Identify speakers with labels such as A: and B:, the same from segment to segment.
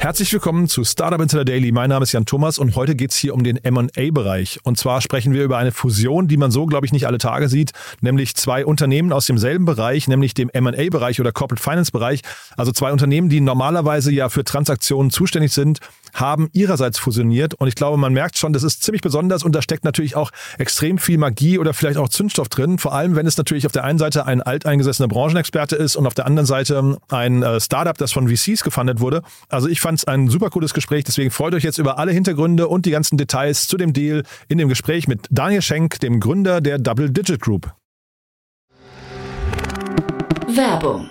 A: Herzlich willkommen zu Startup Insider Daily. Mein Name ist Jan Thomas und heute geht's hier um den M&A-Bereich. Und zwar sprechen wir über eine Fusion, die man so, glaube ich, nicht alle Tage sieht, nämlich zwei Unternehmen aus demselben Bereich, nämlich dem M&A-Bereich oder Corporate Finance-Bereich. Also zwei Unternehmen, die normalerweise ja für Transaktionen zuständig sind, haben ihrerseits fusioniert. Und ich glaube, man merkt schon, das ist ziemlich besonders und da steckt natürlich auch extrem viel Magie oder vielleicht auch Zündstoff drin. Vor allem, wenn es natürlich auf der einen Seite ein alteingesessener Branchenexperte ist und auf der anderen Seite ein äh, Startup, das von VCs gefundet wurde. Also ich fand es ein super cooles Gespräch. Deswegen freut euch jetzt über alle Hintergründe und die ganzen Details zu dem Deal in dem Gespräch mit Daniel Schenk, dem Gründer der Double Digit Group.
B: Werbung.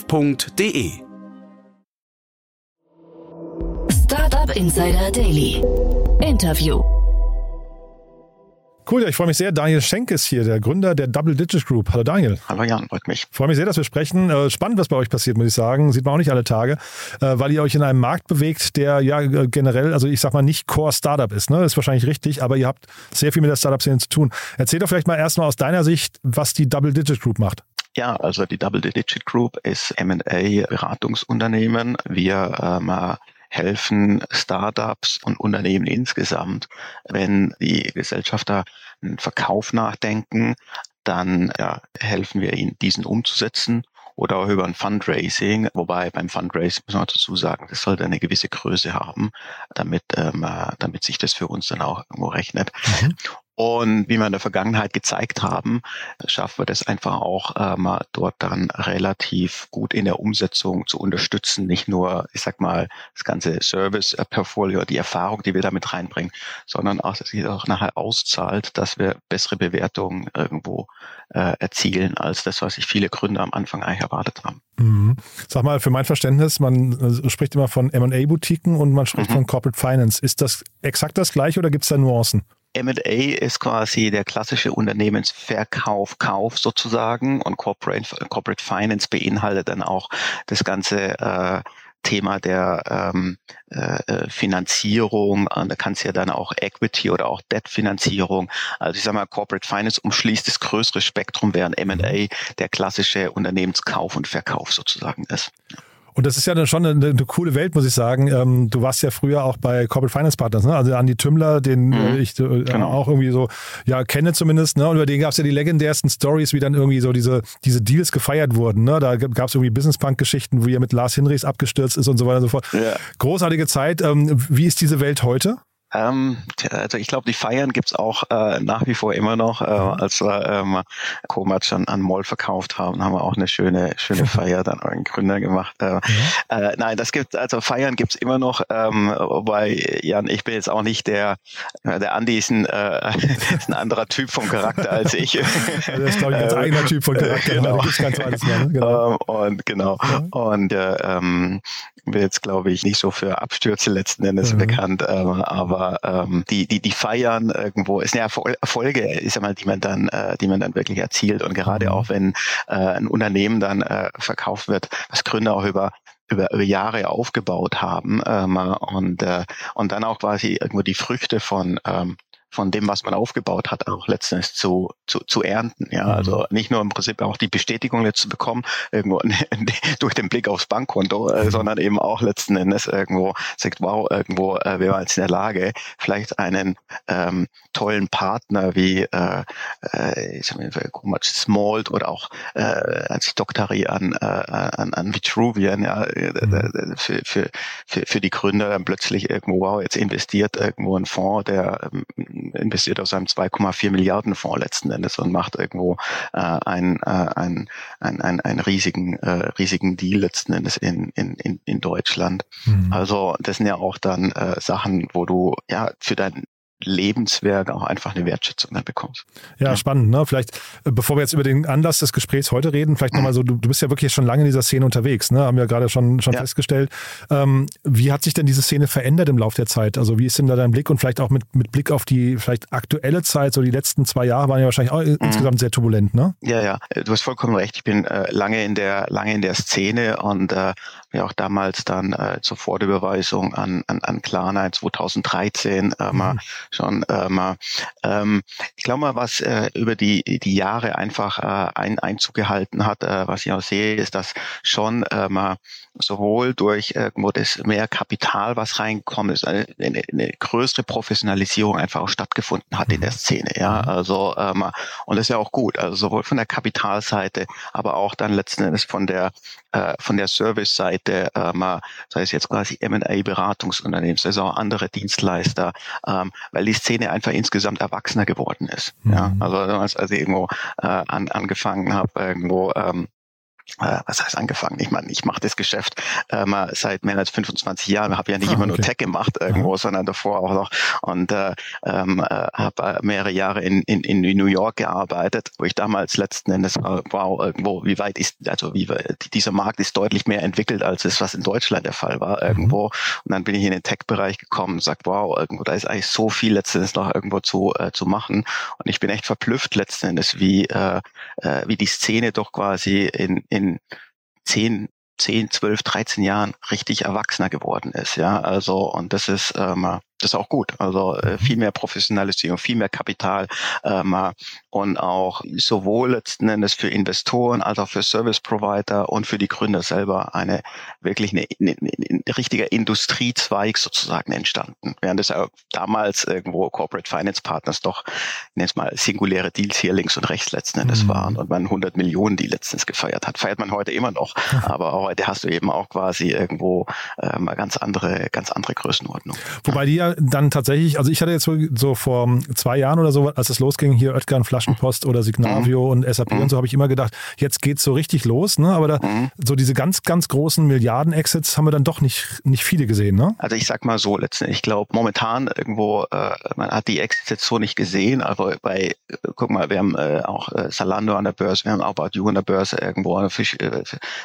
C: startup.de.
B: Startup Insider Daily. Interview.
A: Cool, ja, ich freue mich sehr. Daniel Schenk ist hier, der Gründer der Double Digit Group. Hallo Daniel.
D: Hallo Jan, freut mich.
A: Freue mich sehr, dass wir sprechen. Äh, Spannend, was bei euch passiert, muss ich sagen. Sieht man auch nicht alle Tage, äh, weil ihr euch in einem Markt bewegt, der ja äh, generell, also ich sag mal, nicht Core Startup ist. Ne? Das ist wahrscheinlich richtig, aber ihr habt sehr viel mit der Startup-Szene zu tun. Erzähl doch vielleicht mal erstmal aus deiner Sicht, was die Double Digit Group macht.
D: Ja, also die Double Digit Group ist M&A-Beratungsunternehmen. Wir ähm, helfen Startups und Unternehmen insgesamt, wenn die Gesellschafter einen Verkauf nachdenken, dann ja, helfen wir ihnen, diesen umzusetzen oder auch über ein Fundraising, wobei beim Fundraising muss man dazu sagen, das sollte eine gewisse Größe haben, damit, ähm, damit sich das für uns dann auch irgendwo rechnet. Mhm. Und wie wir in der Vergangenheit gezeigt haben, schaffen wir das einfach auch ähm, dort dann relativ gut in der Umsetzung zu unterstützen. Nicht nur, ich sag mal, das ganze Service-Portfolio, die Erfahrung, die wir damit reinbringen, sondern auch, dass sich auch nachher auszahlt, dass wir bessere Bewertungen irgendwo äh, erzielen, als das, was sich viele Gründer am Anfang eigentlich erwartet haben.
A: Mhm. Sag mal, für mein Verständnis, man äh, spricht immer von M&A-Boutiquen und man spricht mhm. von Corporate Finance. Ist das exakt das gleiche oder gibt es da Nuancen?
D: M&A ist quasi der klassische Unternehmensverkauf, Kauf sozusagen und Corporate, Corporate Finance beinhaltet dann auch das ganze äh, Thema der ähm, äh, äh Finanzierung, da kann es ja dann auch Equity oder auch Debt-Finanzierung. Also ich sage mal, Corporate Finance umschließt das größere Spektrum, während M&A der klassische Unternehmenskauf und Verkauf sozusagen ist.
A: Und das ist ja dann schon eine, eine coole Welt, muss ich sagen. Ähm, du warst ja früher auch bei Corporate Finance Partners, ne? also Andi Tümmler, den mhm. äh, ich äh, genau. auch irgendwie so ja kenne zumindest. Ne? Und über den gab es ja die legendärsten Stories, wie dann irgendwie so diese, diese Deals gefeiert wurden. Ne? Da gab es irgendwie Business Punk-Geschichten, wo er mit Lars Hinrichs abgestürzt ist und so weiter und so fort. Ja. Großartige Zeit. Ähm, wie ist diese Welt heute?
D: Ähm, also ich glaube, die Feiern gibt's auch äh, nach wie vor immer noch. Äh, als wir ähm, Komatsch an, an Moll verkauft haben, haben wir auch eine schöne, schöne Feier dann euren Gründer gemacht. Äh, mhm. äh, nein, das gibt also Feiern gibt's immer noch. Ähm, wobei Jan, ich bin jetzt auch nicht der, äh, der Andi ist ein, äh, ist ein anderer Typ vom Charakter als ich.
A: Also das ist glaube ich ein eigener Typ von Charakter.
D: Genau. Ganz alles mehr, ne? genau. Ähm, und genau. Ja. Und äh, ähm, bin jetzt glaube ich nicht so für Abstürze letzten Endes mhm. bekannt, ähm, aber aber ähm, die, die, die feiern irgendwo, ist eine Erfolge, ist ja mal, die man dann, äh, die man dann wirklich erzielt. Und gerade mhm. auch wenn äh, ein Unternehmen dann äh, verkauft wird, was Gründer auch über über, über Jahre aufgebaut haben ähm, und äh, und dann auch quasi irgendwo die Früchte von ähm, von dem, was man aufgebaut hat, auch letztendlich zu, zu, zu ernten. Ja, mhm. also nicht nur im Prinzip auch die Bestätigung jetzt zu bekommen, irgendwo durch den Blick aufs Bankkonto, äh, mhm. sondern eben auch letzten Endes irgendwo sagt, wow, irgendwo äh, wäre man jetzt in der Lage, vielleicht einen ähm, tollen Partner wie äh, äh, ich sag mal, Smalt oder auch äh, als Doktari an, äh, an, an Vitruvian, ja, äh, mhm. für, für, für, für die Gründer dann plötzlich irgendwo, wow, jetzt investiert irgendwo ein Fonds, der ähm, investiert aus einem 2,4 Milliarden Fonds letzten Endes und macht irgendwo äh, einen, äh, einen, einen, einen, riesigen, äh, riesigen Deal letzten Endes in, in, in, in Deutschland. Mhm. Also das sind ja auch dann äh, Sachen, wo du ja für dein Lebenswerk auch einfach eine Wertschätzung dann bekommst.
A: Ja, ja, spannend. Ne? Vielleicht, äh, bevor wir jetzt über den Anlass des Gesprächs heute reden, vielleicht nochmal so, du, du bist ja wirklich schon lange in dieser Szene unterwegs, ne? haben wir gerade schon, schon ja. festgestellt. Ähm, wie hat sich denn diese Szene verändert im Laufe der Zeit? Also wie ist denn da dein Blick und vielleicht auch mit, mit Blick auf die vielleicht aktuelle Zeit, so die letzten zwei Jahre waren ja wahrscheinlich auch mhm. insgesamt sehr turbulent, ne?
D: Ja, ja, du hast vollkommen recht. Ich bin äh, lange in der lange in der Szene und äh, ja auch damals dann äh, zur Vorüberweisung an, an, an Klarna 2013 äh, mhm schon äh, mal. Ähm, ich glaube mal, was äh, über die, die Jahre einfach äh, ein Einzug gehalten hat, äh, was ich auch sehe, ist, dass schon äh, mal sowohl durch irgendwo das mehr Kapital, was reinkommt, ist, eine, eine, eine größere Professionalisierung einfach auch stattgefunden hat in der mhm. Szene. Ja, mhm. also ähm, und das ist ja auch gut. Also sowohl von der Kapitalseite, aber auch dann letzten Endes von der äh, von der Service-Seite, ähm, sei es jetzt quasi M&A-Beratungsunternehmen, sei es auch andere Dienstleister, ähm, weil die Szene einfach insgesamt erwachsener geworden ist. Mhm. Ja, also als, als ich irgendwo äh, an, angefangen habe, irgendwo ähm, äh, was heißt angefangen? Ich meine, ich mache das Geschäft ähm, seit mehr als 25 Jahren, habe ja nicht ah, immer okay. nur Tech gemacht irgendwo, mhm. sondern davor auch noch und äh, ähm, äh, habe mehrere Jahre in, in, in New York gearbeitet, wo ich damals letzten Endes äh, wow irgendwo, wie weit ist also wie dieser Markt ist deutlich mehr entwickelt als es was in Deutschland der Fall war irgendwo mhm. und dann bin ich in den Tech-Bereich gekommen und sagt wow irgendwo da ist eigentlich so viel letzten Endes noch irgendwo zu äh, zu machen und ich bin echt verblüfft letzten Endes wie äh, äh, wie die Szene doch quasi in, in zehn 10, 12, 13 Jahren richtig erwachsener geworden ist. Ja, also und das ist ähm, das ist auch gut. Also äh, mhm. viel mehr Professionalisierung, viel mehr Kapital ähm, und auch sowohl letzten Endes für Investoren als auch für Service Provider und für die Gründer selber eine wirklich eine, eine, eine richtiger Industriezweig sozusagen entstanden. Während es ja damals irgendwo Corporate Finance Partners doch, nennt mal singuläre Deals hier links und rechts letzten Endes mhm. waren und man 100 Millionen die letztens gefeiert hat. Feiert man heute immer noch, aber heute hast du eben auch quasi irgendwo ähm, ganz andere, ganz andere Größenordnung.
A: Wobei die ja dann tatsächlich, also ich hatte jetzt so vor zwei Jahren oder so, als es losging, hier Oetker Flaschenpost oder Signavio mhm. und SAP mhm. und so, habe ich immer gedacht, jetzt geht's so richtig los, ne? Aber da, mhm. so diese ganz, ganz großen Milliarden-Exits haben wir dann doch nicht, nicht viele gesehen, ne?
D: Also ich sag mal so letztendlich, ich glaube, momentan irgendwo, äh, man hat die Exits jetzt so nicht gesehen, aber bei, äh, guck mal, wir haben äh, auch äh, Salando an der Börse, wir haben About You an der Börse irgendwo, äh,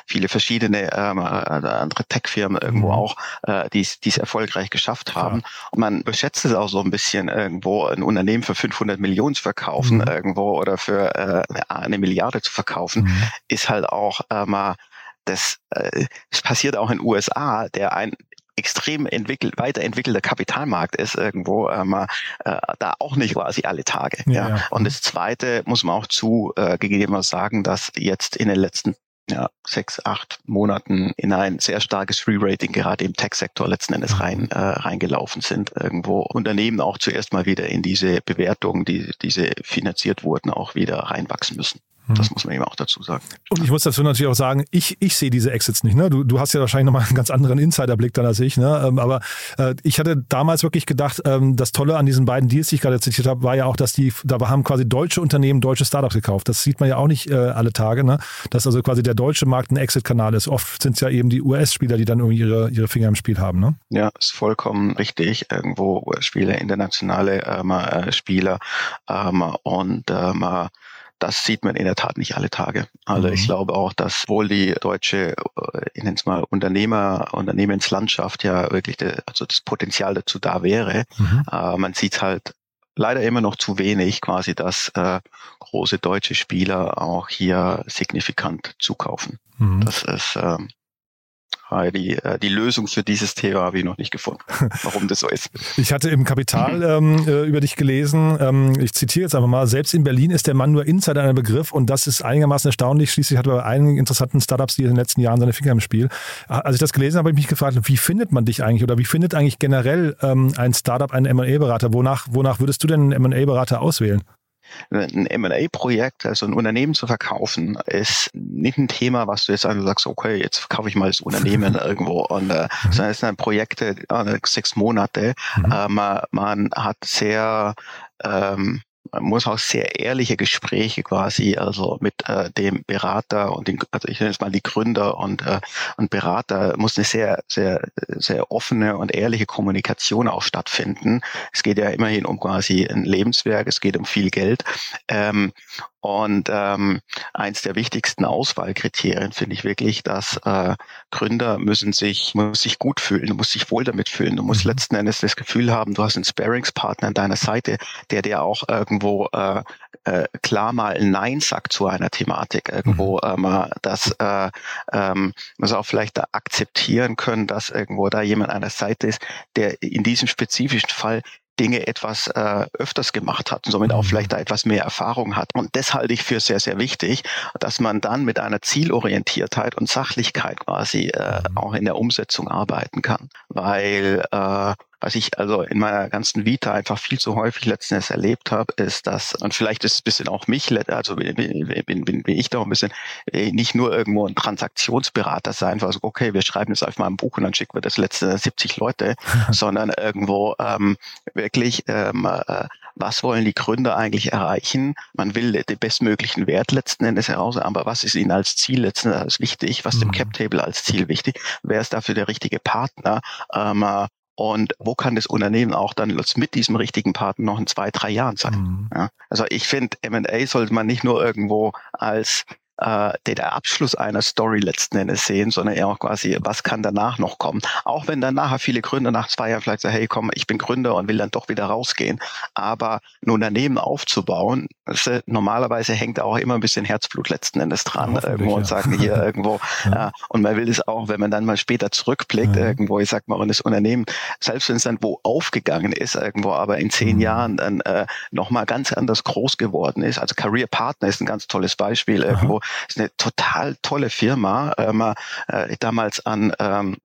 D: viele verschiedene ähm, äh, andere Tech-Firmen irgendwo mhm. auch, äh, die es erfolgreich geschafft haben. Ja. Man überschätzt es auch so ein bisschen, irgendwo ein Unternehmen für 500 Millionen zu verkaufen, mhm. irgendwo oder für äh, eine Milliarde zu verkaufen, mhm. ist halt auch äh, mal das, äh, das passiert auch in den USA, der ein extrem entwickelt, weiterentwickelter Kapitalmarkt ist irgendwo ähm, äh, da auch nicht quasi alle Tage. Ja, ja. Und das Zweite muss man auch zu äh, gegeben sagen, dass jetzt in den letzten ja, sechs, acht Monaten in ein sehr starkes Re-Rating gerade im Tech-Sektor letzten Endes mhm. rein äh, reingelaufen sind. Irgendwo Unternehmen auch zuerst mal wieder in diese Bewertungen, die diese finanziert wurden, auch wieder reinwachsen müssen. Das muss man eben auch dazu sagen.
A: Und ich muss dazu natürlich auch sagen, ich, ich sehe diese Exits nicht. Ne? Du, du hast ja wahrscheinlich nochmal einen ganz anderen Insiderblick dann als ich. Ne? Ähm, aber äh, ich hatte damals wirklich gedacht, ähm, das Tolle an diesen beiden Deals, die ich gerade zitiert habe, war ja auch, dass die, da haben quasi deutsche Unternehmen deutsche Startups gekauft. Das sieht man ja auch nicht äh, alle Tage. Ne? Dass also quasi der deutsche Markt ein Exit-Kanal ist. Oft sind es ja eben die US-Spieler, die dann irgendwie ihre, ihre Finger im Spiel haben. Ne?
D: Ja, ist vollkommen richtig. Irgendwo US-Spieler, internationale ähm, äh, Spieler ähm, und ähm, das sieht man in der Tat nicht alle Tage. Also mhm. ich glaube auch, dass wohl die deutsche, äh, ich nenne es mal Unternehmer, Unternehmenslandschaft ja wirklich, de, also das Potenzial dazu da wäre. Mhm. Äh, man sieht halt leider immer noch zu wenig, quasi, dass äh, große deutsche Spieler auch hier signifikant zukaufen. Mhm. Das ist äh, die, äh, die Lösung für dieses Thema habe ich noch nicht gefunden, warum das so ist.
A: Ich hatte im Kapital ähm, äh, über dich gelesen, ähm, ich zitiere jetzt einfach mal, selbst in Berlin ist der Mann nur Insider ein Begriff und das ist einigermaßen erstaunlich. Schließlich hat er bei einigen interessanten Startups die in den letzten Jahren seine Finger im Spiel. Als ich das gelesen habe, habe ich mich gefragt, wie findet man dich eigentlich oder wie findet eigentlich generell ähm, ein Startup einen M&A-Berater? Wonach, wonach würdest du denn einen M&A-Berater auswählen?
D: Ein M&A-Projekt, also ein Unternehmen zu verkaufen, ist nicht ein Thema, was du jetzt einfach sagst, okay, jetzt verkaufe ich mal das Unternehmen irgendwo, und, äh, mhm. sondern es sind Projekte, äh, sechs Monate. Mhm. Äh, man, man hat sehr ähm, man muss auch sehr ehrliche Gespräche quasi, also mit äh, dem Berater und den, also ich nenne es mal die Gründer und, äh, und Berater, muss eine sehr, sehr, sehr offene und ehrliche Kommunikation auch stattfinden. Es geht ja immerhin um quasi ein Lebenswerk, es geht um viel Geld. Ähm, und ähm, eins der wichtigsten Auswahlkriterien finde ich wirklich, dass äh, Gründer müssen sich, muss sich gut fühlen, du musst sich wohl damit fühlen. Du musst mhm. letzten Endes das Gefühl haben, du hast einen Sparingspartner an deiner Seite, der dir auch irgendwo äh, äh, klar mal Nein sagt zu einer Thematik, irgendwo ähm, dass äh, ähm, man auch vielleicht da akzeptieren können, dass irgendwo da jemand an der Seite ist, der in diesem spezifischen Fall Dinge etwas äh, öfters gemacht hat und somit auch mhm. vielleicht da etwas mehr Erfahrung hat. Und das halte ich für sehr, sehr wichtig, dass man dann mit einer Zielorientiertheit und Sachlichkeit quasi äh, mhm. auch in der Umsetzung arbeiten kann. Weil äh, was ich also in meiner ganzen Vita einfach viel zu häufig letzten Endes erlebt habe, ist, dass, und vielleicht ist es ein bisschen auch mich, also bin, bin, bin, bin ich da auch ein bisschen, äh, nicht nur irgendwo ein Transaktionsberater sein, also okay, wir schreiben jetzt einfach mal ein Buch und dann schicken wir das letzte 70 Leute, sondern irgendwo ähm, wirklich ähm, äh, was wollen die Gründer eigentlich erreichen? Man will den bestmöglichen Wert letzten Endes heraus, aber was ist ihnen als Ziel letzten Endes wichtig? Was mhm. dem Cap Table als Ziel wichtig? Wer ist dafür der richtige Partner? Ähm, und wo kann das Unternehmen auch dann mit diesem richtigen Partner noch in zwei, drei Jahren sein? Mhm. Ja, also ich finde, M&A sollte man nicht nur irgendwo als äh, der Abschluss einer Story letzten Endes sehen, sondern eher auch quasi, was kann danach noch kommen. Auch wenn dann nachher viele Gründer nach zwei Jahren vielleicht sagen, hey komm, ich bin Gründer und will dann doch wieder rausgehen. Aber ein Unternehmen aufzubauen, äh, normalerweise hängt auch immer ein bisschen Herzblut letzten Endes dran irgendwo ja. und sagen hier irgendwo. ja. äh, und man will es auch, wenn man dann mal später zurückblickt, ja. irgendwo, ich sag mal, und das Unternehmen, selbst wenn es dann wo aufgegangen ist, irgendwo, aber in zehn mhm. Jahren dann äh, nochmal ganz anders groß geworden ist. Also Career Partner ist ein ganz tolles Beispiel irgendwo. Ist eine total tolle Firma. Ähm, äh, damals an ähm,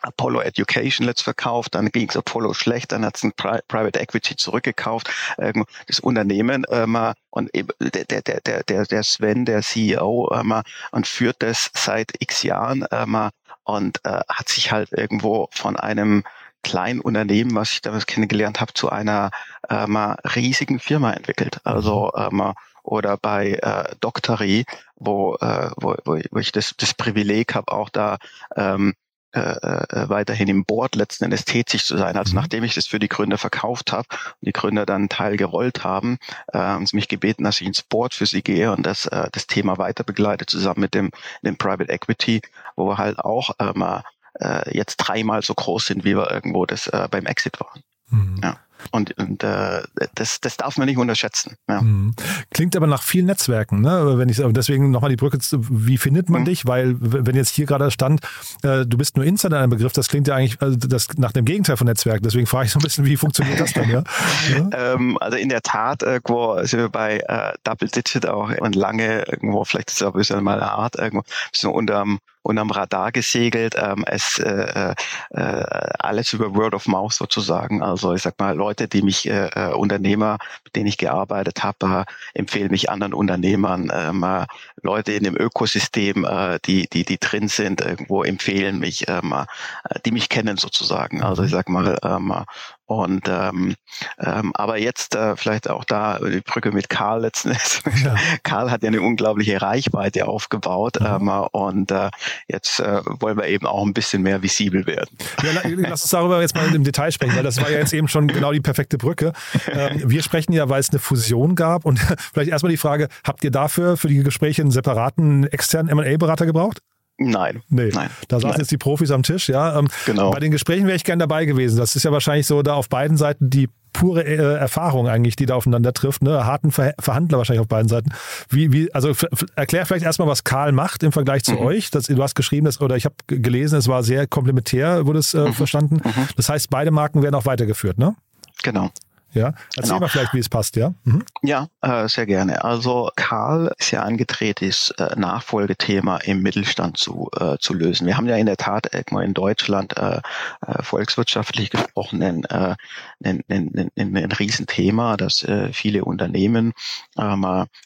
D: Apollo Education letzt verkauft, dann ging es Apollo schlecht, dann hat es ein Pri Private Equity zurückgekauft, ähm, das Unternehmen ähm, und der, der, der, der, der Sven, der CEO, ähm, und führt das seit x Jahren ähm, und äh, hat sich halt irgendwo von einem kleinen Unternehmen, was ich damals kennengelernt habe, zu einer ähm, riesigen Firma entwickelt. Also ähm, oder bei äh, Doctory, wo, äh, wo, wo ich das, das Privileg habe, auch da ähm, äh, äh, weiterhin im Board letzten Endes tätig zu sein. Also mhm. nachdem ich das für die Gründer verkauft habe und die Gründer dann einen Teil gerollt haben, äh, haben sie mich gebeten, dass ich ins Board für sie gehe und das, äh, das Thema weiter begleite, zusammen mit dem, dem Private Equity, wo wir halt auch äh, mal äh, jetzt dreimal so groß sind, wie wir irgendwo das äh, beim Exit waren. Mhm. Ja. Und, und äh, das, das darf man nicht unterschätzen. Ja.
A: Mhm. Klingt aber nach vielen Netzwerken, ne? Wenn ich deswegen nochmal die Brücke, wie findet man mhm. dich? Weil wenn jetzt hier gerade stand, äh, du bist nur Insider ein Begriff, das klingt ja eigentlich also das nach dem Gegenteil von Netzwerk. Deswegen frage ich so ein bisschen, wie funktioniert das dann? Ja?
D: ja? ähm, also in der Tat, irgendwo sind wir bei äh, Double Digit auch und lange irgendwo, vielleicht ist es auch ein bisschen mal eine Art, irgendwo so unterm unterm Radar gesegelt. Ähm, es äh, äh, alles über Word of Mouth sozusagen. Also ich sag mal, Leute, die mich, äh, äh Unternehmer, mit denen ich gearbeitet habe, äh, empfehlen mich anderen Unternehmern. Ähm, äh, Leute in dem Ökosystem, äh, die, die, die drin sind, irgendwo empfehlen mich, ähm, äh, die mich kennen sozusagen. Also ich sag mal, ähm, und ähm, ähm, aber jetzt äh, vielleicht auch da die Brücke mit Karl letzten Endes. Ja. Karl hat ja eine unglaubliche Reichweite aufgebaut mhm. ähm, und äh, jetzt äh, wollen wir eben auch ein bisschen mehr visibel werden.
A: Ja, lass uns darüber jetzt mal im Detail sprechen, weil das war ja jetzt eben schon genau die perfekte Brücke. Ähm, wir sprechen ja, weil es eine Fusion gab und vielleicht erstmal die Frage, habt ihr dafür für die Gespräche einen separaten externen M&A-Berater gebraucht?
D: Nein.
A: Nee.
D: Nein.
A: Da saßen
D: Nein.
A: jetzt die Profis am Tisch, ja. Ähm,
D: genau.
A: Bei den Gesprächen wäre ich gern dabei gewesen. Das ist ja wahrscheinlich so da auf beiden Seiten die pure äh, Erfahrung eigentlich, die da aufeinander trifft, ne? Harten Ver Verhandler wahrscheinlich auf beiden Seiten. Wie, wie, also erklär vielleicht erstmal, was Karl macht im Vergleich zu mhm. euch. Das, du hast geschrieben, dass, oder ich habe gelesen, es war sehr komplementär, wurde es äh, mhm. verstanden. Mhm. Das heißt, beide Marken werden auch weitergeführt, ne?
D: Genau.
A: Ja, erzähl genau. mal vielleicht, wie es passt, ja? Mhm.
D: Ja, äh, sehr gerne. Also Karl ist ja angetreten, das äh, Nachfolgethema im Mittelstand zu, äh, zu lösen. Wir haben ja in der Tat irgendwo in Deutschland äh, äh, volkswirtschaftlich gesprochen ein, äh, ein, ein, ein, ein Riesenthema, dass äh, viele Unternehmen ähm,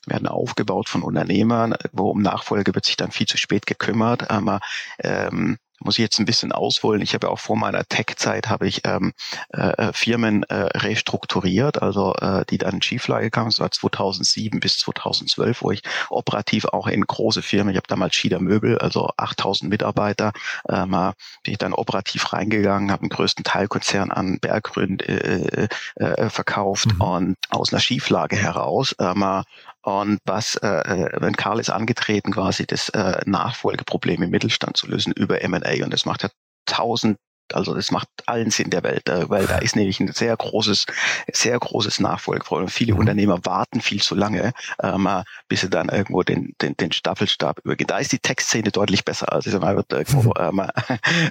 D: werden aufgebaut von Unternehmern, wo um Nachfolge wird sich dann viel zu spät gekümmert. Ähm, ähm, muss ich jetzt ein bisschen ausholen. Ich habe ja auch vor meiner Tech-Zeit habe ich ähm, äh, Firmen äh, restrukturiert, also äh, die dann in Schieflage kamen. Das war 2007 bis 2012, wo ich operativ auch in große Firmen, ich habe damals Schieder Möbel, also 8000 Mitarbeiter, ähm, bin ich dann operativ reingegangen, habe den größten Teilkonzern an Bergründ äh, äh, äh, verkauft mhm. und aus einer Schieflage heraus ähm, und was, äh, äh, wenn Karl ist angetreten, quasi das äh, Nachfolgeproblem im Mittelstand zu lösen über M&A. Und das macht ja tausend also das macht allen Sinn der Welt, äh, weil da ist nämlich ein sehr großes, sehr großes Nachfolgeproblem. Viele mhm. Unternehmer warten viel zu lange, ähm, bis sie dann irgendwo den, den, den Staffelstab übergehen. Da ist die Textszene deutlich besser. Also mal, wird irgendwo ähm,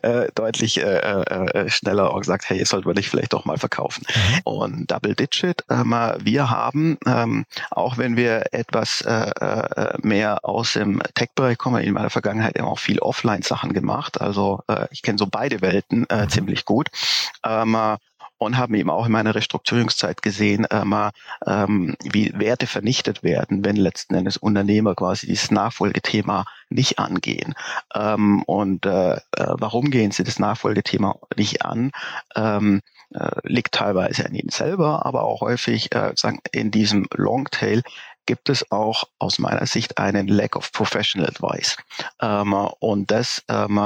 D: äh, deutlich äh, äh, schneller auch gesagt, hey, sollten wir nicht vielleicht doch mal verkaufen. Mhm. Und Double Digit, ähm, wir haben, ähm, auch wenn wir etwas äh, äh, mehr aus dem Tech-Bereich kommen, in meiner Vergangenheit eben auch viel Offline-Sachen gemacht. Also äh, ich kenne so beide Welten äh, ziemlich gut. Ähm, äh, und haben eben auch in meiner Restrukturierungszeit gesehen, ähm, ähm, wie Werte vernichtet werden, wenn letzten Endes Unternehmer quasi dieses Nachfolgethema nicht angehen. Ähm, und äh, äh warum gehen sie das Nachfolgethema nicht an? Ähm, äh, liegt teilweise an ihnen selber, aber auch häufig äh, sagen, in diesem Longtail gibt es auch aus meiner Sicht einen Lack of Professional Advice. Ähm, und das ähm,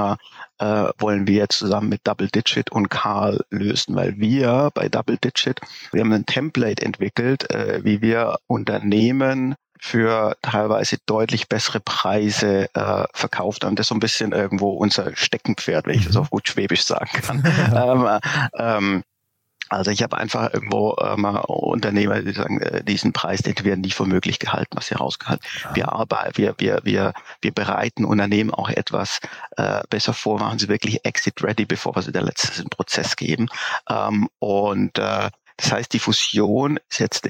D: äh, wollen wir zusammen mit Double Digit und Karl lösen, weil wir bei Double Digit, wir haben ein Template entwickelt, äh, wie wir Unternehmen für teilweise deutlich bessere Preise äh, verkauft haben. Das ist so ein bisschen irgendwo unser Steckenpferd, wenn ich das mhm. auf gut Schwäbisch sagen kann. ähm, ähm, also ich habe einfach irgendwo ähm, Unternehmer, die sagen, äh, diesen Preis, den werden nicht für möglich gehalten, was sie rausgehalten. Ja. Wir arbeiten, wir, wir, wir, wir bereiten Unternehmen auch etwas äh, besser vor, machen sie wirklich exit ready, bevor wir sie der letzten Prozess geben. Ähm, und äh, das heißt, die Fusion ist jetzt,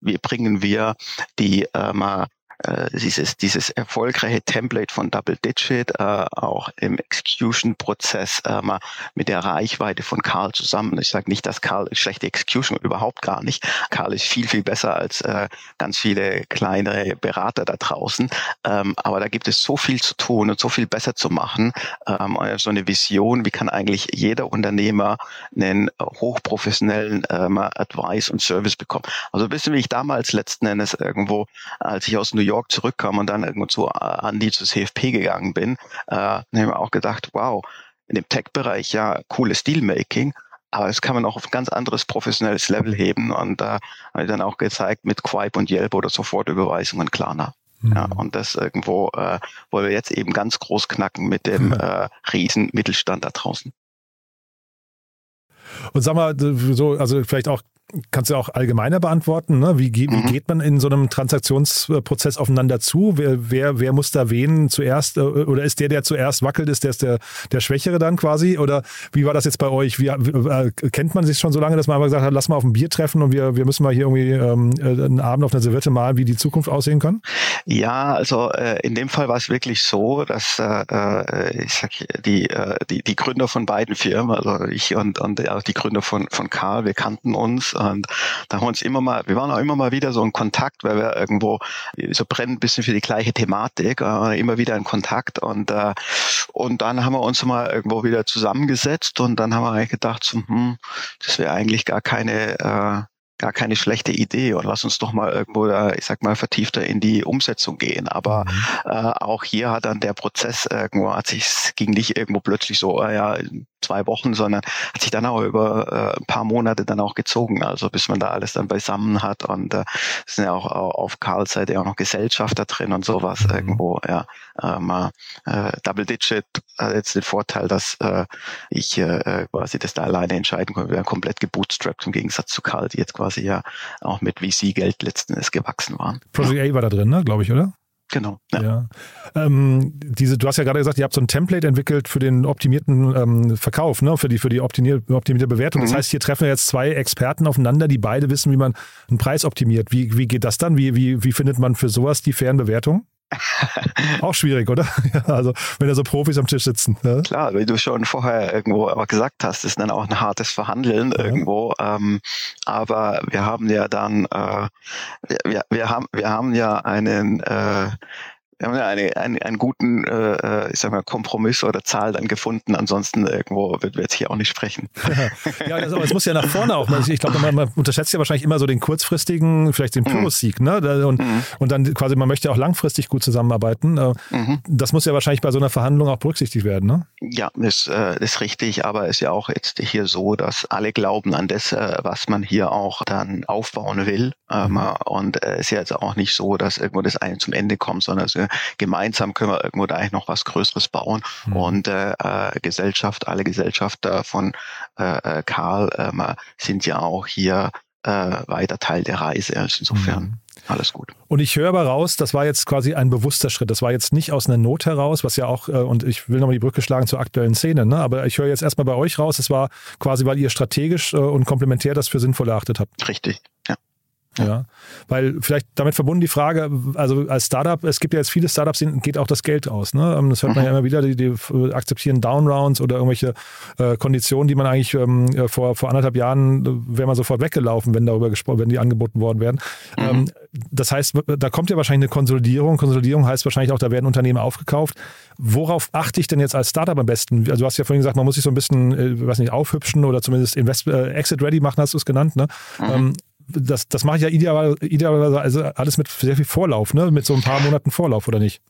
D: wir bringen wir die ähm, äh, dieses, dieses erfolgreiche Template von Double Digit äh, auch im Execution-Prozess äh, mal mit der Reichweite von Karl zusammen. Ich sage nicht, dass Karl schlechte Execution überhaupt gar nicht. Karl ist viel, viel besser als äh, ganz viele kleinere Berater da draußen. Ähm, aber da gibt es so viel zu tun und so viel besser zu machen. Ähm, so eine Vision, wie kann eigentlich jeder Unternehmer einen hochprofessionellen ähm, Advice und Service bekommen. Also bisschen wie ich damals letzten Endes irgendwo, als ich aus New York zurückkam und dann irgendwo zu äh, Andy zu CFP gegangen bin, äh, habe ich mir auch gedacht, wow, in dem Tech-Bereich ja cooles Steelmaking, aber das kann man auch auf ein ganz anderes professionelles Level heben und da äh, habe ich dann auch gezeigt mit Quipe und Yelp oder Sofortüberweisungen und Klarna. Mhm. Ja, und das irgendwo äh, wollen wir jetzt eben ganz groß knacken mit dem äh, riesen Mittelstand da draußen.
A: Und sag mal, so, also vielleicht auch kannst du auch allgemeiner beantworten. Ne? Wie, wie mhm. geht man in so einem Transaktionsprozess aufeinander zu? Wer, wer, wer muss da wen zuerst äh, oder ist der, der zuerst wackelt, ist der, ist der, der Schwächere dann quasi? Oder wie war das jetzt bei euch? Wie, äh, kennt man sich schon so lange, dass man einfach gesagt hat, lass mal auf ein Bier treffen und wir, wir müssen mal hier irgendwie ähm, äh, einen Abend auf einer Serviette malen, wie die Zukunft aussehen kann?
D: Ja, also äh, in dem Fall war es wirklich so, dass äh, äh ich sag, die, die, die Gründer von beiden Firmen, also ich und, und auch die Gründer von, von Karl, wir kannten uns und da haben wir uns immer mal, wir waren auch immer mal wieder so in Kontakt, weil wir irgendwo so brennen ein bisschen für die gleiche Thematik, äh, immer wieder in Kontakt. Und äh, und dann haben wir uns mal irgendwo wieder zusammengesetzt und dann haben wir eigentlich gedacht, so, hm, das wäre eigentlich gar keine äh, gar keine schlechte Idee und lass uns doch mal irgendwo da, ich sag mal, vertiefter in die Umsetzung gehen. Aber mhm. äh, auch hier hat dann der Prozess irgendwo, hat sich, es ging nicht irgendwo plötzlich so, äh, ja, zwei Wochen, sondern hat sich dann auch über äh, ein paar Monate dann auch gezogen, also bis man da alles dann beisammen hat und äh, sind ja auch auf Karls Seite auch noch Gesellschafter drin und sowas mhm. irgendwo, ja. Ähm, äh, Double Digit hat jetzt den Vorteil, dass äh, ich äh, quasi das da alleine entscheiden konnte. Wir haben komplett gebootstrapped im Gegensatz zu Karl, die jetzt quasi ja auch mit VC-Geld letzten Endes gewachsen waren.
A: Project A war da drin, ne, glaube ich, oder?
D: Genau.
A: Ja. ja. Ähm, diese, du hast ja gerade gesagt, ihr habt so ein Template entwickelt für den optimierten ähm, Verkauf, ne? für die, für die optimierte, optimierte Bewertung. Mhm. Das heißt, hier treffen jetzt zwei Experten aufeinander, die beide wissen, wie man einen Preis optimiert. Wie, wie geht das dann? Wie, wie, wie findet man für sowas die fairen Bewertungen? Auch schwierig, oder? also, wenn da so Profis am Tisch sitzen.
D: Ja? Klar, wie du schon vorher irgendwo aber gesagt hast, ist dann auch ein hartes Verhandeln ja. irgendwo. Ähm, aber wir haben ja dann, äh, wir, wir, haben, wir haben ja einen, äh, wir haben ja eine, eine, einen guten, äh, äh, ich sag mal, Kompromiss oder Zahl dann gefunden. Ansonsten irgendwo wird wir jetzt hier auch nicht sprechen.
A: ja, also, aber es muss ja nach vorne auch. Ich glaube, man, man, unterschätzt ja wahrscheinlich immer so den kurzfristigen, vielleicht den mhm. Pyrrhus-Sieg, ne? Und, mhm. und dann quasi, man möchte ja auch langfristig gut zusammenarbeiten. Äh, mhm. Das muss ja wahrscheinlich bei so einer Verhandlung auch berücksichtigt werden, ne?
D: Ja, ist, äh, ist richtig, aber ist ja auch jetzt hier so, dass alle glauben an das, äh, was man hier auch dann aufbauen will. Ähm, mhm. und es ist ja jetzt auch nicht so, dass irgendwo das eine zum Ende kommt, sondern es gemeinsam können wir irgendwo da eigentlich noch was Größeres bauen. Mhm. Und äh, äh, Gesellschaft, alle Gesellschafter von äh, äh Karl äh, sind ja auch hier äh, weiter Teil der Reise. Also insofern. Mhm. Alles gut.
A: Und ich höre aber raus, das war jetzt quasi ein bewusster Schritt. Das war jetzt nicht aus einer Not heraus, was ja auch, äh, und ich will nochmal die Brücke schlagen zur aktuellen Szene, ne? aber ich höre jetzt erstmal bei euch raus, es war quasi, weil ihr strategisch und komplementär das für sinnvoll erachtet habt.
D: Richtig, ja.
A: Ja. Weil vielleicht damit verbunden die Frage, also als Startup, es gibt ja jetzt viele Startups, denen geht auch das Geld aus. Ne? Ähm, das hört man ja mhm. immer wieder, die, die akzeptieren Downrounds oder irgendwelche äh, Konditionen, die man eigentlich ähm, äh, vor, vor anderthalb Jahren äh, wäre man sofort weggelaufen, wenn darüber gesprochen, wenn die angeboten worden wären. Mhm. Ähm, das heißt, da kommt ja wahrscheinlich eine Konsolidierung. Konsolidierung heißt wahrscheinlich auch, da werden Unternehmen aufgekauft. Worauf achte ich denn jetzt als Startup am besten? Also du hast ja vorhin gesagt, man muss sich so ein bisschen, äh, weiß nicht, aufhübschen oder zumindest Invest äh, Exit Ready machen, hast du es genannt. Ne? Mhm. Ähm, das, das mache ich ja idealerweise, idealerweise also alles mit sehr viel Vorlauf, ne? mit so ein paar Monaten Vorlauf, oder nicht?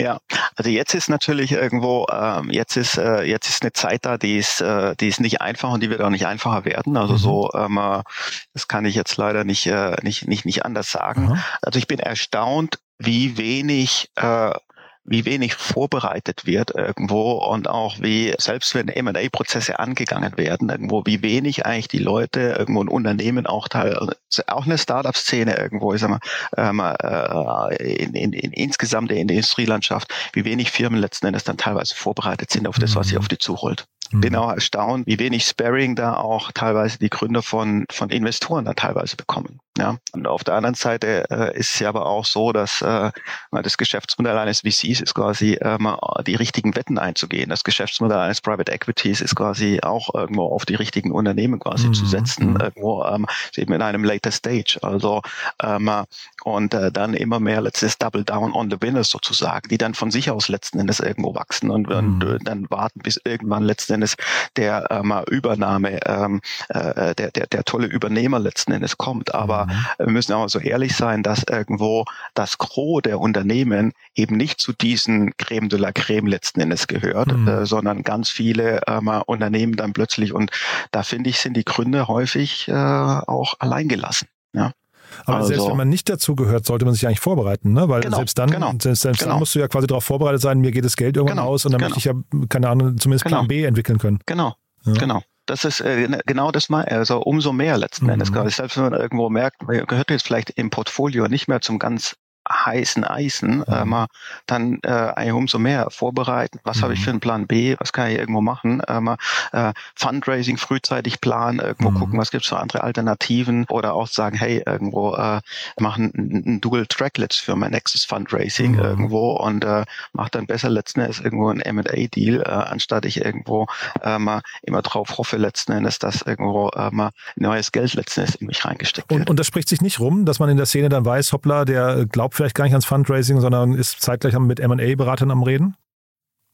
D: Ja, also jetzt ist natürlich irgendwo, ähm, jetzt ist äh, jetzt ist eine Zeit da, die ist, äh, die ist nicht einfach und die wird auch nicht einfacher werden. Also mhm. so, ähm, äh, das kann ich jetzt leider nicht äh, nicht nicht nicht anders sagen. Mhm. Also ich bin erstaunt, wie wenig äh, wie wenig vorbereitet wird irgendwo und auch wie, selbst wenn M&A-Prozesse angegangen werden, irgendwo, wie wenig eigentlich die Leute irgendwo ein Unternehmen auch teil, auch eine Startup-Szene irgendwo, ich sag mal, ähm, äh, in, in, in, insgesamt in der Industrielandschaft, wie wenig Firmen letzten Endes dann teilweise vorbereitet sind auf das, was sie mhm. auf die zuholt. Mhm. Bin auch erstaunt, wie wenig Sparing da auch teilweise die Gründer von, von Investoren da teilweise bekommen. Ja. Und auf der anderen Seite äh, ist es ja aber auch so, dass äh, das Geschäftsmodell eines VCs ist quasi ähm, die richtigen Wetten einzugehen. Das Geschäftsmodell eines Private Equities ist quasi auch irgendwo auf die richtigen Unternehmen quasi mhm. zu setzen, mhm. irgendwo ähm, eben in einem later Stage. Also ähm, und äh, dann immer mehr letztes Double Down on the Winners sozusagen, die dann von sich aus letzten Endes irgendwo wachsen und, mhm. und äh, dann warten, bis irgendwann letzten Endes der ähm, Übernahme, ähm, äh, der, der, der tolle Übernehmer letzten Endes kommt. Aber mhm. wir müssen auch so ehrlich sein, dass irgendwo das Gros der Unternehmen eben nicht zu diesen Creme de la Creme letzten Endes gehört, mhm. äh, sondern ganz viele ähm, Unternehmen dann plötzlich und da finde ich, sind die Gründe häufig äh, auch alleingelassen. Ja.
A: Aber also, selbst wenn man nicht dazu gehört, sollte man sich eigentlich vorbereiten, ne? Weil genau, selbst dann, genau, selbst, selbst genau. dann musst du ja quasi darauf vorbereitet sein, mir geht das Geld irgendwann genau, aus und dann möchte ich ja, keine Ahnung, zumindest Plan genau. B entwickeln können.
D: Genau. Ja. Genau. Das ist äh, ne, genau das mal, also umso mehr letzten mhm. Endes. Selbst wenn man irgendwo merkt, man gehört jetzt vielleicht im Portfolio nicht mehr zum ganz heißen Eisen, äh, mhm. mal dann äh, umso mehr vorbereiten. Was mhm. habe ich für einen Plan B? Was kann ich irgendwo machen? Äh, mal, äh, Fundraising frühzeitig planen, irgendwo mhm. gucken, was gibt es für andere Alternativen oder auch sagen, hey, irgendwo äh, machen ein Dual Tracklets für mein nächstes Fundraising mhm. irgendwo und äh, mache dann besser letzten Endes irgendwo ein M&A-Deal, äh, anstatt ich irgendwo äh, mal immer drauf hoffe letzten Endes, dass irgendwo äh, mal neues Geld letzten Endes in mich reingesteckt
A: wird. Und, und das spricht sich nicht rum, dass man in der Szene dann weiß, hoppla, der glaubt vielleicht gar nicht ans Fundraising, sondern ist zeitgleich mit M&A-Beratern am Reden?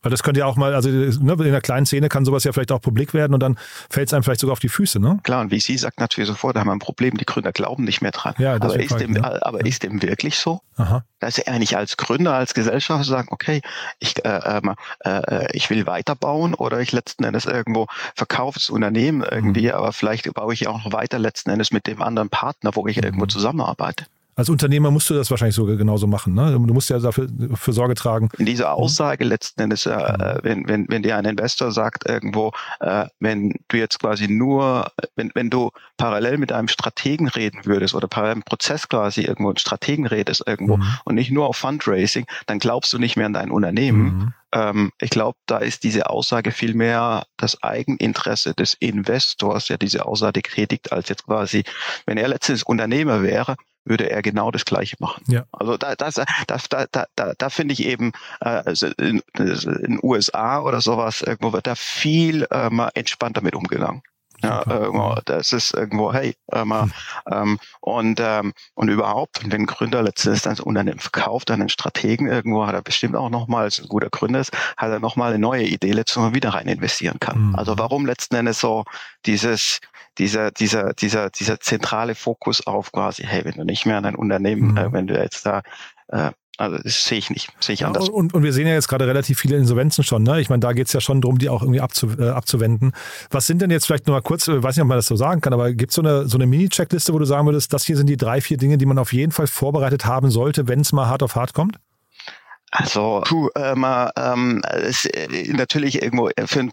A: Weil das könnte ja auch mal, also ne, in einer kleinen Szene kann sowas ja vielleicht auch publik werden und dann fällt es einem vielleicht sogar auf die Füße, ne?
D: Klar, und wie sie sagt natürlich sofort, da haben wir ein Problem, die Gründer glauben nicht mehr dran. Ja, aber ist, dem, ja. aber ist dem wirklich so? Aha. Dass er eigentlich als Gründer, als Gesellschaft sagen, okay, ich, äh, ähm, äh, äh, ich will weiterbauen oder ich letzten Endes irgendwo verkaufe das Unternehmen irgendwie, mhm. aber vielleicht baue ich ja auch noch weiter letzten Endes mit dem anderen Partner, wo ich mhm. irgendwo zusammenarbeite.
A: Als Unternehmer musst du das wahrscheinlich sogar genauso machen. Ne? Du musst ja dafür für Sorge tragen.
D: In dieser Aussage letzten Endes, äh, wenn, wenn, wenn dir ein Investor sagt irgendwo, äh, wenn du jetzt quasi nur, wenn, wenn du parallel mit einem Strategen reden würdest oder parallel im Prozess quasi irgendwo einen Strategen redest irgendwo mhm. und nicht nur auf Fundraising, dann glaubst du nicht mehr an dein Unternehmen. Mhm. Ähm, ich glaube, da ist diese Aussage viel mehr das Eigeninteresse des Investors, der diese Aussage tätigt, als jetzt quasi, wenn er letztens Unternehmer wäre, würde er genau das Gleiche machen. Ja. Also da, das, das, da, da, da, da finde ich eben äh, also in, in USA oder sowas irgendwo wird da viel äh, mal entspannter mit umgegangen. Ja, irgendwo, das ist irgendwo, hey, äh, mal, ähm, und, ähm, und überhaupt, wenn ein Gründer letztens das Unternehmen verkauft, dann einen Strategen irgendwo, hat er bestimmt auch nochmal, als ein guter Gründer ist, hat er nochmal eine neue Idee letztens Mal wieder rein investieren kann. Mhm. Also warum letzten Endes so dieses, dieser, dieser, dieser, dieser zentrale Fokus auf quasi, hey, wenn du nicht mehr an ein Unternehmen, mhm. äh, wenn du jetzt da äh, also das sehe ich nicht, sehe ich ja, anders.
A: Und, und wir sehen ja jetzt gerade relativ viele Insolvenzen schon. Ne? Ich meine, da geht es ja schon darum, die auch irgendwie abzu, äh, abzuwenden. Was sind denn jetzt vielleicht nur mal kurz, äh, weiß nicht, ob man das so sagen kann, aber gibt es so eine, so eine Mini-Checkliste, wo du sagen würdest, das hier sind die drei, vier Dinge, die man auf jeden Fall vorbereitet haben sollte, wenn es mal hart auf hart kommt?
D: Also, puh, ähm, ähm, ist äh, natürlich irgendwo für ein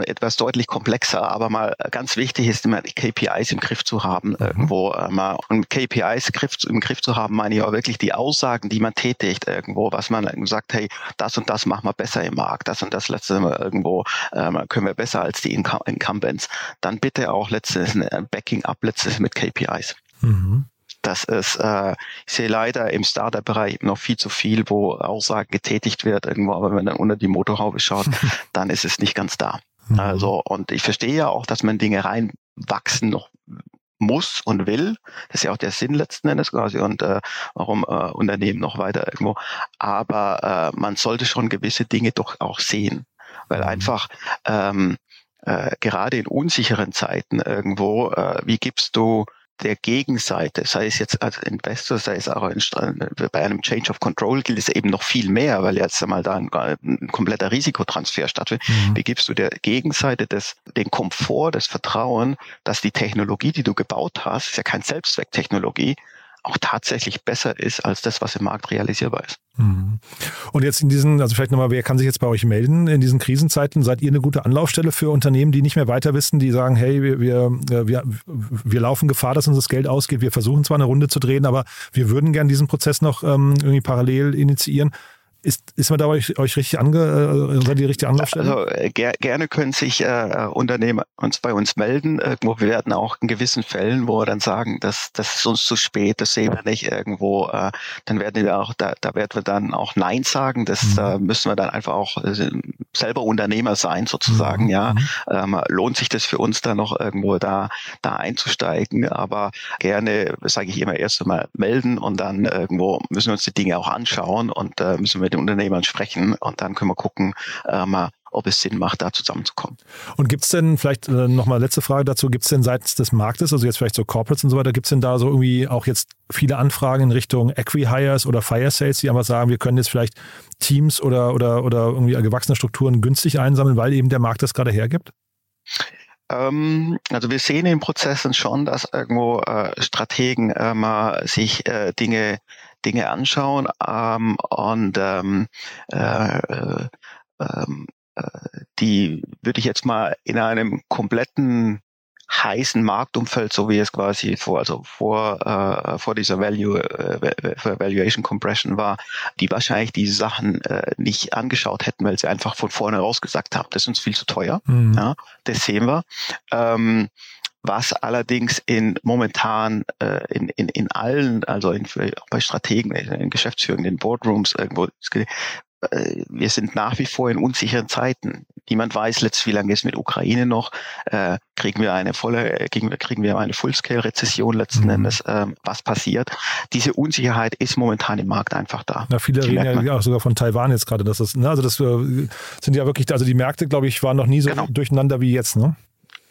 D: wir, etwas deutlich komplexer, aber mal ganz wichtig ist immer KPIs im Griff zu haben mhm. irgendwo. Ähm, und KPIs im Griff zu haben, meine ich auch wirklich die Aussagen, die man tätigt irgendwo, was man sagt, hey, das und das machen wir besser im Markt, das und das letzte Mal irgendwo ähm, können wir besser als die Incumbents. Dann bitte auch letztes ein Backing up letztes mit KPIs. Mhm das ist, äh, ich sehe leider im Startup-Bereich noch viel zu viel, wo Aussagen getätigt wird irgendwo, aber wenn man dann unter die Motorhaube schaut, dann ist es nicht ganz da. Mhm. Also, und ich verstehe ja auch, dass man Dinge reinwachsen noch muss und will. Das ist ja auch der Sinn letzten Endes quasi und äh, warum äh, Unternehmen noch weiter irgendwo. Aber äh, man sollte schon gewisse Dinge doch auch sehen, weil mhm. einfach ähm, äh, gerade in unsicheren Zeiten irgendwo, äh, wie gibst du der Gegenseite, sei es jetzt als Investor, sei es auch ein, bei einem Change of Control gilt es eben noch viel mehr, weil jetzt einmal da ein, ein kompletter Risikotransfer stattfindet. Mhm. Wie gibst du der Gegenseite des, den Komfort, das Vertrauen, dass die Technologie, die du gebaut hast, ist ja kein Selbstzwecktechnologie, auch tatsächlich besser ist als das, was im Markt realisierbar ist.
A: Mhm. Und jetzt in diesen, also vielleicht nochmal, wer kann sich jetzt bei euch melden in diesen Krisenzeiten? Seid ihr eine gute Anlaufstelle für Unternehmen, die nicht mehr weiter wissen, die sagen, hey, wir, wir, äh, wir, wir laufen Gefahr, dass uns das Geld ausgeht. Wir versuchen zwar eine Runde zu drehen, aber wir würden gern diesen Prozess noch ähm, irgendwie parallel initiieren. Ist, ist man da euch, euch richtig ange, äh, die richtige Anlaufstelle?
D: Also äh, ger gerne können sich äh, Unternehmer uns bei uns melden. Irgendwo wir werden auch in gewissen Fällen, wo wir dann sagen, das, das ist uns zu spät, das sehen wir nicht irgendwo, äh, dann werden wir auch, da, da werden wir dann auch Nein sagen. Das mhm. äh, müssen wir dann einfach auch äh, selber Unternehmer sein, sozusagen, mhm. ja. Mhm. Ähm, lohnt sich das für uns dann noch irgendwo da, da einzusteigen. Aber gerne, sage ich immer, erst einmal melden und dann irgendwo müssen wir uns die Dinge auch anschauen und äh, müssen wir den Unternehmern sprechen und dann können wir gucken, äh, mal, ob es Sinn macht, da zusammenzukommen.
A: Und gibt es denn, vielleicht äh, nochmal letzte Frage dazu, gibt es denn seitens des Marktes, also jetzt vielleicht so Corporates und so weiter, gibt es denn da so irgendwie auch jetzt viele Anfragen in Richtung Equi-Hires oder Fire Sales, die einfach sagen, wir können jetzt vielleicht Teams oder, oder, oder irgendwie gewachsene Strukturen günstig einsammeln, weil eben der Markt das gerade hergibt?
D: Ähm, also wir sehen in Prozessen schon, dass irgendwo äh, Strategen äh, mal sich äh, Dinge Dinge anschauen ähm, und ähm, äh, äh, ähm, äh, die würde ich jetzt mal in einem kompletten heißen Marktumfeld, so wie es quasi vor, also vor, äh, vor dieser Value, äh, Valuation Compression war, die wahrscheinlich diese Sachen äh, nicht angeschaut hätten, weil sie einfach von vorne raus gesagt haben, das ist uns viel zu teuer. Mhm. Ja, das sehen wir. Ähm, was allerdings in momentan äh, in, in, in allen, also in, auch bei Strategen, in Geschäftsführungen, in Boardrooms irgendwo, äh, wir sind nach wie vor in unsicheren Zeiten. Niemand weiß letztlich, wie lange es mit Ukraine noch. Äh, kriegen wir eine volle, äh, kriegen, kriegen wir eine Full-Scale-Rezession letzten mhm. Endes? Äh, was passiert? Diese Unsicherheit ist momentan im Markt einfach da.
A: Na, viele die reden ja auch sogar von Taiwan jetzt gerade. Das ist, ne, also das äh, sind ja wirklich, also die Märkte, glaube ich, waren noch nie so genau. durcheinander wie jetzt. Ne?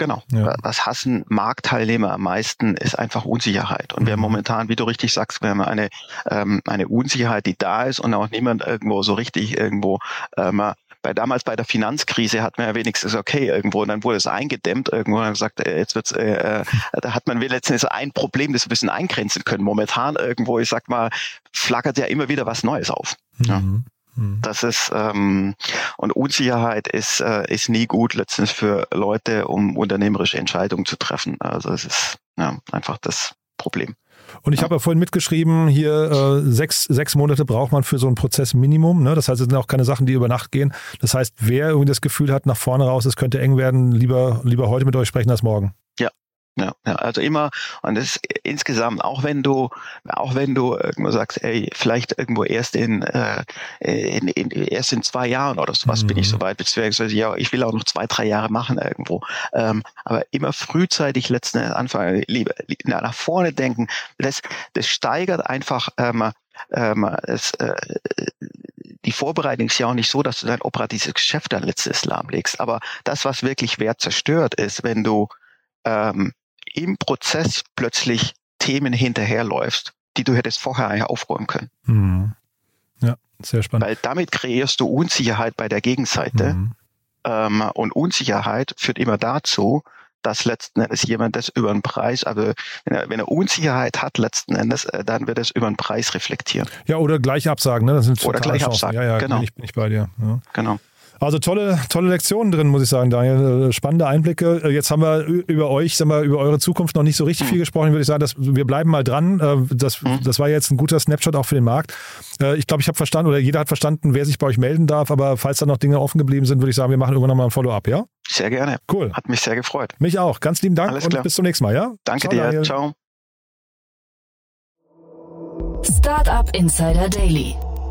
D: Genau. Ja. Was hassen Marktteilnehmer am meisten, ist einfach Unsicherheit. Und wir haben mhm. momentan, wie du richtig sagst, wir haben eine, ähm, eine Unsicherheit, die da ist und auch niemand irgendwo so richtig irgendwo ähm, bei damals bei der Finanzkrise hat man ja wenigstens okay irgendwo und dann wurde es eingedämmt irgendwo und dann gesagt, äh, jetzt wird's, äh, äh, da hat man letztendlich ein Problem, das ein bisschen eingrenzen können. Momentan irgendwo, ich sag mal, flackert ja immer wieder was Neues auf. Ja. Mhm. mhm. Das ist ähm, und Unsicherheit ist äh, ist nie gut letztens für Leute, um unternehmerische Entscheidungen zu treffen. Also es ist ja, einfach das Problem.
A: Und ich ja. habe ja vorhin mitgeschrieben, hier äh, sechs, sechs Monate braucht man für so einen Prozess Minimum. Ne? Das heißt, es sind auch keine Sachen, die über Nacht gehen. Das heißt, wer irgendwie das Gefühl hat, nach vorne raus, es könnte eng werden, lieber, lieber heute mit euch sprechen als morgen.
D: Ja, ja, ja, also immer, und das ist insgesamt, auch wenn du, auch wenn du irgendwo sagst, ey, vielleicht irgendwo erst in, äh, in, in erst in zwei Jahren oder sowas mhm. bin ich mhm. soweit, beziehungsweise ja, ich will auch noch zwei, drei Jahre machen irgendwo. Ähm, aber immer frühzeitig letzten anfangen, lieber nach vorne denken, das, das steigert einfach ähm, ähm, es, äh, die Vorbereitung ist ja auch nicht so, dass du dein operatives Geschäft dann letztes lahmlegst. Aber das, was wirklich Wert zerstört, ist, wenn du ähm, im Prozess plötzlich Themen hinterherläufst, die du hättest vorher aufräumen können. Mhm.
A: Ja, sehr spannend.
D: Weil damit kreierst du Unsicherheit bei der Gegenseite. Mhm. Ähm, und Unsicherheit führt immer dazu, dass letzten Endes jemand das über den Preis, also wenn er, wenn er Unsicherheit hat letzten Endes, äh, dann wird es über den Preis reflektieren.
A: Ja, oder gleich absagen, ne? Das sind
D: oder gleich absagen.
A: Ja, ja, genau. bin ich, bin ich bei dir. Ja.
D: Genau.
A: Also tolle, tolle Lektionen drin, muss ich sagen, Daniel. Äh, spannende Einblicke. Äh, jetzt haben wir über euch, sagen wir, über eure Zukunft noch nicht so richtig viel gesprochen. Würde ich sagen, dass wir bleiben mal dran. Äh, das, mhm. das war jetzt ein guter Snapshot auch für den Markt. Ich glaube, ich habe verstanden oder jeder hat verstanden, wer sich bei euch melden darf. Aber falls da noch Dinge offen geblieben sind, würde ich sagen, wir machen irgendwann nochmal ein Follow-up, ja?
D: Sehr gerne.
A: Cool.
D: Hat mich sehr gefreut.
A: Mich auch. Ganz lieben Dank Alles und bis zum nächsten Mal, ja?
D: Danke Ciao, dir. Daniel. Ciao.
B: Startup Insider Daily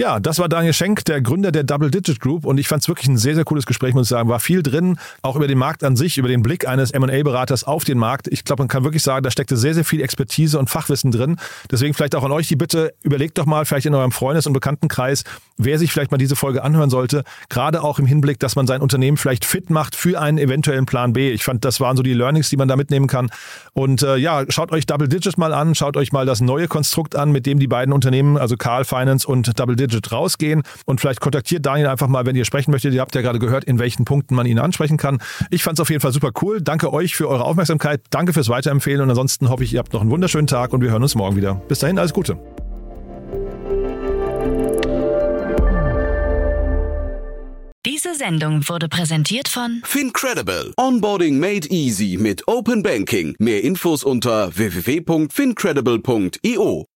A: Ja, das war Daniel Schenk, der Gründer der Double Digit Group und ich fand es wirklich ein sehr, sehr cooles Gespräch, muss ich sagen. War viel drin, auch über den Markt an sich, über den Blick eines M&A-Beraters auf den Markt. Ich glaube, man kann wirklich sagen, da steckte sehr, sehr viel Expertise und Fachwissen drin. Deswegen vielleicht auch an euch die Bitte, überlegt doch mal vielleicht in eurem Freundes- und Bekanntenkreis, wer sich vielleicht mal diese Folge anhören sollte. Gerade auch im Hinblick, dass man sein Unternehmen vielleicht fit macht für einen eventuellen Plan B. Ich fand, das waren so die Learnings, die man da mitnehmen kann. Und äh, ja, schaut euch Double Digit mal an, schaut euch mal das neue Konstrukt an, mit dem die beiden Unternehmen, also Carl Finance und Double Digit rausgehen und vielleicht kontaktiert Daniel einfach mal, wenn ihr sprechen möchtet. Ihr habt ja gerade gehört, in welchen Punkten man ihn ansprechen kann. Ich fand es auf jeden Fall super cool. Danke euch für eure Aufmerksamkeit. Danke fürs Weiterempfehlen und ansonsten hoffe ich, ihr habt noch einen wunderschönen Tag und wir hören uns morgen wieder. Bis dahin, alles Gute.
B: Diese Sendung wurde präsentiert von
C: Fincredible. Onboarding made easy mit Open Banking. Mehr Infos unter www.fincredible.io.